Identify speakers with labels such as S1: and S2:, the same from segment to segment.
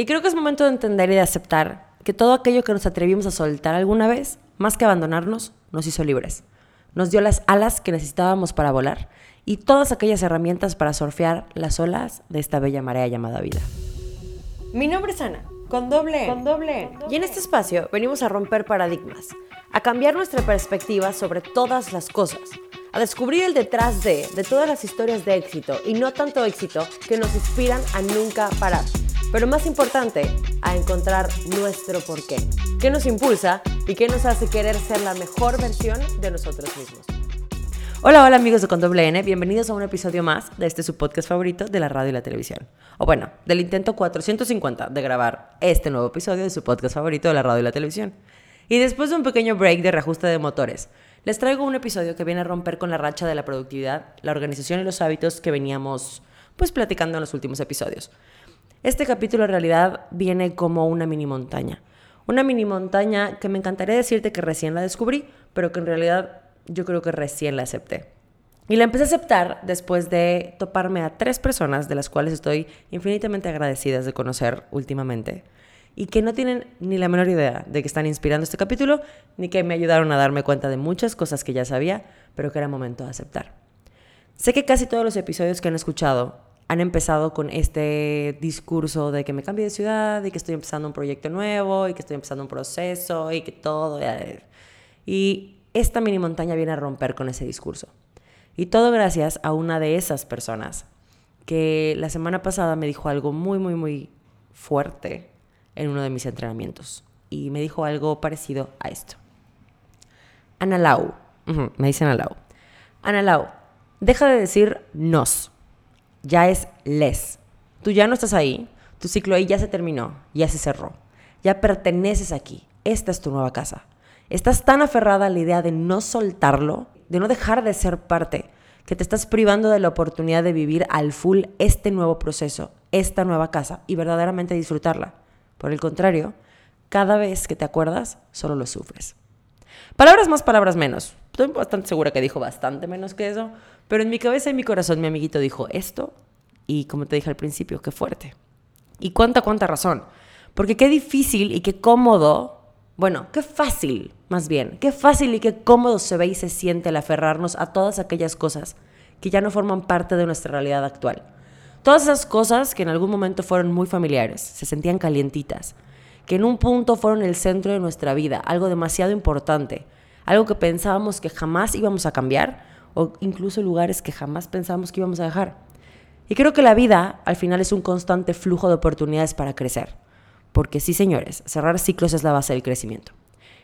S1: Y creo que es momento de entender y de aceptar que todo aquello que nos atrevimos a soltar alguna vez, más que abandonarnos, nos hizo libres. Nos dio las alas que necesitábamos para volar y todas aquellas herramientas para surfear las olas de esta bella marea llamada vida. Mi nombre es Ana, con doble Con doble Y en este espacio venimos a romper paradigmas, a cambiar nuestra perspectiva sobre todas las cosas, a descubrir el detrás de, de todas las historias de éxito y no tanto éxito que nos inspiran a nunca parar. Pero más importante, a encontrar nuestro porqué. ¿Qué nos impulsa y qué nos hace querer ser la mejor versión de nosotros mismos? Hola, hola amigos de Con N, bienvenidos a un episodio más de este su podcast favorito de la radio y la televisión. O bueno, del intento 450 de grabar este nuevo episodio de su podcast favorito de la radio y la televisión. Y después de un pequeño break de reajuste de motores, les traigo un episodio que viene a romper con la racha de la productividad, la organización y los hábitos que veníamos pues platicando en los últimos episodios. Este capítulo en realidad viene como una mini montaña. Una mini montaña que me encantaría decirte que recién la descubrí, pero que en realidad yo creo que recién la acepté. Y la empecé a aceptar después de toparme a tres personas de las cuales estoy infinitamente agradecidas de conocer últimamente y que no tienen ni la menor idea de que están inspirando este capítulo ni que me ayudaron a darme cuenta de muchas cosas que ya sabía, pero que era momento de aceptar. Sé que casi todos los episodios que han escuchado han empezado con este discurso de que me cambie de ciudad y que estoy empezando un proyecto nuevo y que estoy empezando un proceso y que todo. Y esta mini montaña viene a romper con ese discurso. Y todo gracias a una de esas personas que la semana pasada me dijo algo muy, muy, muy fuerte en uno de mis entrenamientos. Y me dijo algo parecido a esto. Ana Lau, me dice Ana Lau. Ana Lau, deja de decir nos ya es les. Tú ya no estás ahí, tu ciclo ahí ya se terminó, ya se cerró. Ya perteneces aquí. Esta es tu nueva casa. Estás tan aferrada a la idea de no soltarlo, de no dejar de ser parte, que te estás privando de la oportunidad de vivir al full este nuevo proceso, esta nueva casa y verdaderamente disfrutarla. Por el contrario, cada vez que te acuerdas, solo lo sufres. Palabras más, palabras menos. Estoy bastante segura que dijo bastante menos que eso, pero en mi cabeza y mi corazón mi amiguito dijo esto y como te dije al principio, qué fuerte. Y cuánta, cuánta razón. Porque qué difícil y qué cómodo, bueno, qué fácil, más bien, qué fácil y qué cómodo se ve y se siente el aferrarnos a todas aquellas cosas que ya no forman parte de nuestra realidad actual. Todas esas cosas que en algún momento fueron muy familiares, se sentían calientitas, que en un punto fueron el centro de nuestra vida, algo demasiado importante, algo que pensábamos que jamás íbamos a cambiar o incluso lugares que jamás pensábamos que íbamos a dejar. Y creo que la vida al final es un constante flujo de oportunidades para crecer, porque sí, señores, cerrar ciclos es la base del crecimiento.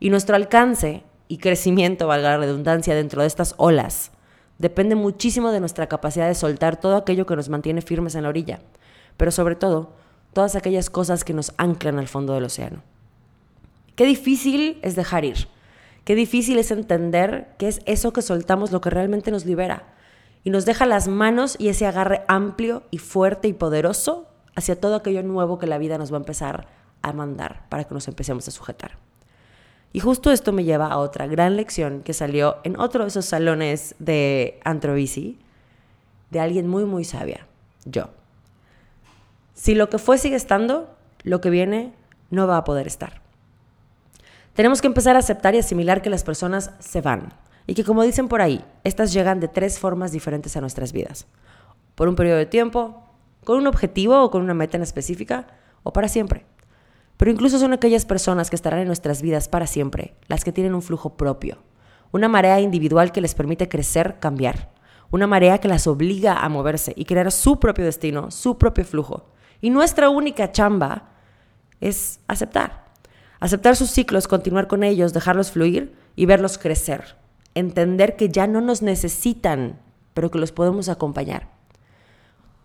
S1: Y nuestro alcance y crecimiento, valga la redundancia, dentro de estas olas, depende muchísimo de nuestra capacidad de soltar todo aquello que nos mantiene firmes en la orilla, pero sobre todo todas aquellas cosas que nos anclan al fondo del océano. Qué difícil es dejar ir. Qué difícil es entender que es eso que soltamos lo que realmente nos libera y nos deja las manos y ese agarre amplio y fuerte y poderoso hacia todo aquello nuevo que la vida nos va a empezar a mandar para que nos empecemos a sujetar. Y justo esto me lleva a otra gran lección que salió en otro de esos salones de Antrobici de alguien muy, muy sabia, yo. Si lo que fue sigue estando, lo que viene no va a poder estar. Tenemos que empezar a aceptar y asimilar que las personas se van y que como dicen por ahí, estas llegan de tres formas diferentes a nuestras vidas. Por un periodo de tiempo, con un objetivo o con una meta en específica o para siempre. Pero incluso son aquellas personas que estarán en nuestras vidas para siempre, las que tienen un flujo propio, una marea individual que les permite crecer, cambiar, una marea que las obliga a moverse y crear su propio destino, su propio flujo. Y nuestra única chamba es aceptar. Aceptar sus ciclos, continuar con ellos, dejarlos fluir y verlos crecer. Entender que ya no nos necesitan, pero que los podemos acompañar.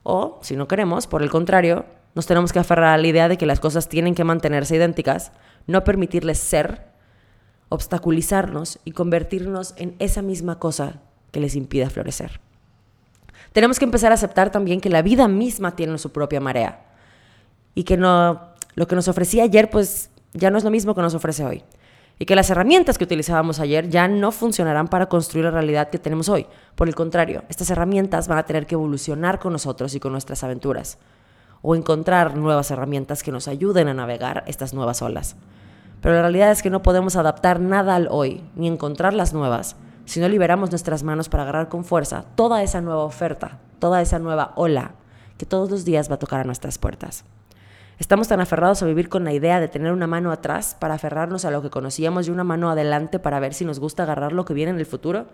S1: O, si no queremos, por el contrario, nos tenemos que aferrar a la idea de que las cosas tienen que mantenerse idénticas, no permitirles ser, obstaculizarnos y convertirnos en esa misma cosa que les impida florecer. Tenemos que empezar a aceptar también que la vida misma tiene su propia marea y que no, lo que nos ofrecía ayer pues ya no es lo mismo que nos ofrece hoy. Y que las herramientas que utilizábamos ayer ya no funcionarán para construir la realidad que tenemos hoy. Por el contrario, estas herramientas van a tener que evolucionar con nosotros y con nuestras aventuras. o encontrar nuevas herramientas que nos ayuden a navegar estas nuevas olas. Pero la realidad es que no podemos adaptar nada al hoy, ni encontrar las nuevas, si no liberamos nuestras manos para agarrar con fuerza toda esa nueva oferta, toda esa nueva ola que todos los días va a tocar a nuestras puertas. Estamos tan aferrados a vivir con la idea de tener una mano atrás para aferrarnos a lo que conocíamos y una mano adelante para ver si nos gusta agarrar lo que viene en el futuro,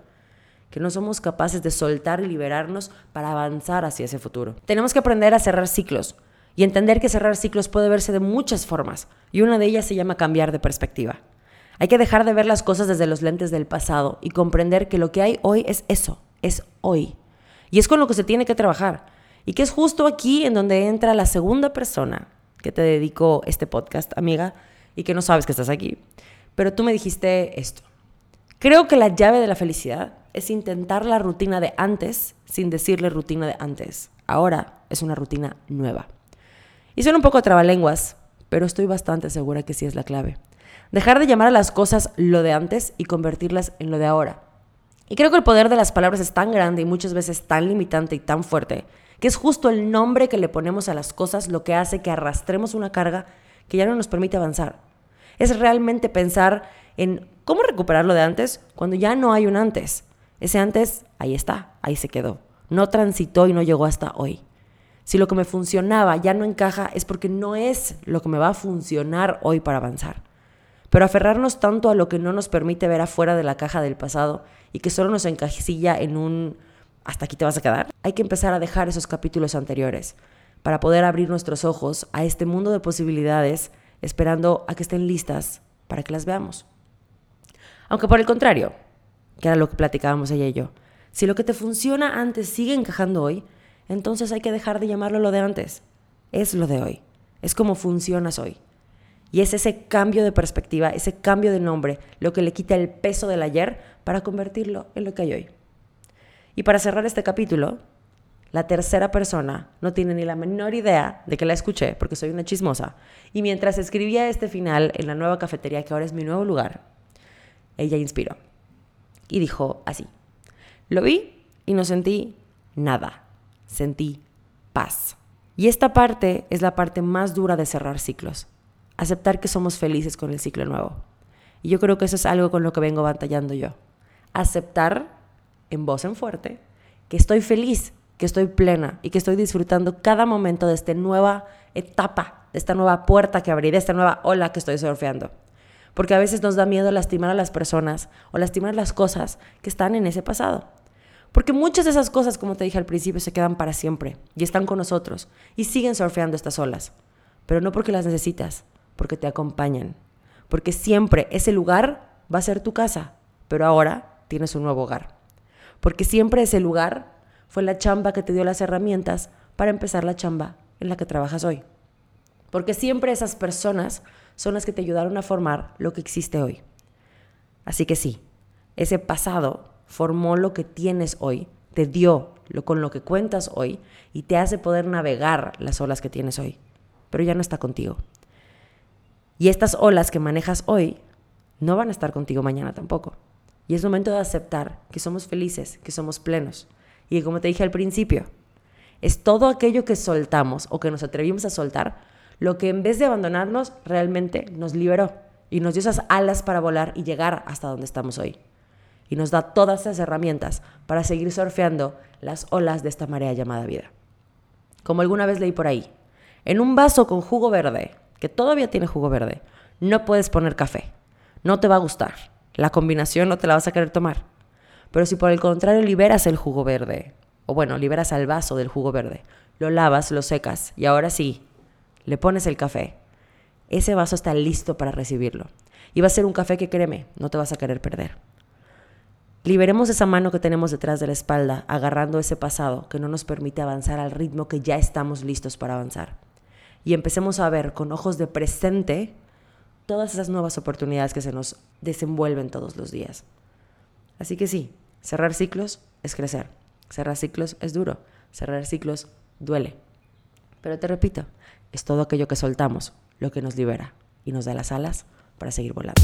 S1: que no somos capaces de soltar y liberarnos para avanzar hacia ese futuro. Tenemos que aprender a cerrar ciclos y entender que cerrar ciclos puede verse de muchas formas y una de ellas se llama cambiar de perspectiva. Hay que dejar de ver las cosas desde los lentes del pasado y comprender que lo que hay hoy es eso, es hoy. Y es con lo que se tiene que trabajar. Y que es justo aquí en donde entra la segunda persona que te dedico este podcast, amiga, y que no sabes que estás aquí. Pero tú me dijiste esto. Creo que la llave de la felicidad es intentar la rutina de antes sin decirle rutina de antes. Ahora es una rutina nueva. Y suena un poco trabalenguas, pero estoy bastante segura que sí es la clave. Dejar de llamar a las cosas lo de antes y convertirlas en lo de ahora. Y creo que el poder de las palabras es tan grande y muchas veces tan limitante y tan fuerte, que es justo el nombre que le ponemos a las cosas lo que hace que arrastremos una carga que ya no nos permite avanzar. Es realmente pensar en cómo recuperar lo de antes cuando ya no hay un antes. Ese antes, ahí está, ahí se quedó. No transitó y no llegó hasta hoy. Si lo que me funcionaba ya no encaja, es porque no es lo que me va a funcionar hoy para avanzar. Pero aferrarnos tanto a lo que no nos permite ver afuera de la caja del pasado y que solo nos encajilla en un hasta aquí te vas a quedar, hay que empezar a dejar esos capítulos anteriores para poder abrir nuestros ojos a este mundo de posibilidades esperando a que estén listas para que las veamos. Aunque por el contrario, que era lo que platicábamos ella y yo, si lo que te funciona antes sigue encajando hoy, entonces hay que dejar de llamarlo lo de antes. Es lo de hoy. Es como funcionas hoy. Y es ese cambio de perspectiva, ese cambio de nombre, lo que le quita el peso del ayer para convertirlo en lo que hay hoy. Y para cerrar este capítulo, la tercera persona no tiene ni la menor idea de que la escuché, porque soy una chismosa. Y mientras escribía este final en la nueva cafetería, que ahora es mi nuevo lugar, ella inspiró. Y dijo así, lo vi y no sentí nada sentí paz. Y esta parte es la parte más dura de cerrar ciclos. Aceptar que somos felices con el ciclo nuevo. Y yo creo que eso es algo con lo que vengo batallando yo. Aceptar en voz en fuerte que estoy feliz, que estoy plena y que estoy disfrutando cada momento de esta nueva etapa, de esta nueva puerta que abrí, de esta nueva ola que estoy surfeando. Porque a veces nos da miedo lastimar a las personas o lastimar las cosas que están en ese pasado. Porque muchas de esas cosas, como te dije al principio, se quedan para siempre y están con nosotros y siguen surfeando estas olas. Pero no porque las necesitas, porque te acompañan. Porque siempre ese lugar va a ser tu casa, pero ahora tienes un nuevo hogar. Porque siempre ese lugar fue la chamba que te dio las herramientas para empezar la chamba en la que trabajas hoy. Porque siempre esas personas son las que te ayudaron a formar lo que existe hoy. Así que sí, ese pasado formó lo que tienes hoy, te dio lo con lo que cuentas hoy y te hace poder navegar las olas que tienes hoy, pero ya no está contigo. Y estas olas que manejas hoy no van a estar contigo mañana tampoco. Y es momento de aceptar que somos felices, que somos plenos. Y como te dije al principio, es todo aquello que soltamos o que nos atrevimos a soltar lo que en vez de abandonarnos realmente nos liberó y nos dio esas alas para volar y llegar hasta donde estamos hoy y nos da todas esas herramientas para seguir surfeando las olas de esta marea llamada vida. Como alguna vez leí por ahí, en un vaso con jugo verde, que todavía tiene jugo verde, no puedes poner café. No te va a gustar. La combinación no te la vas a querer tomar. Pero si por el contrario liberas el jugo verde, o bueno, liberas al vaso del jugo verde, lo lavas, lo secas y ahora sí, le pones el café, ese vaso está listo para recibirlo. Y va a ser un café que créeme, no te vas a querer perder. Liberemos esa mano que tenemos detrás de la espalda, agarrando ese pasado que no nos permite avanzar al ritmo que ya estamos listos para avanzar. Y empecemos a ver con ojos de presente todas esas nuevas oportunidades que se nos desenvuelven todos los días. Así que sí, cerrar ciclos es crecer. Cerrar ciclos es duro. Cerrar ciclos duele. Pero te repito, es todo aquello que soltamos lo que nos libera y nos da las alas para seguir volando.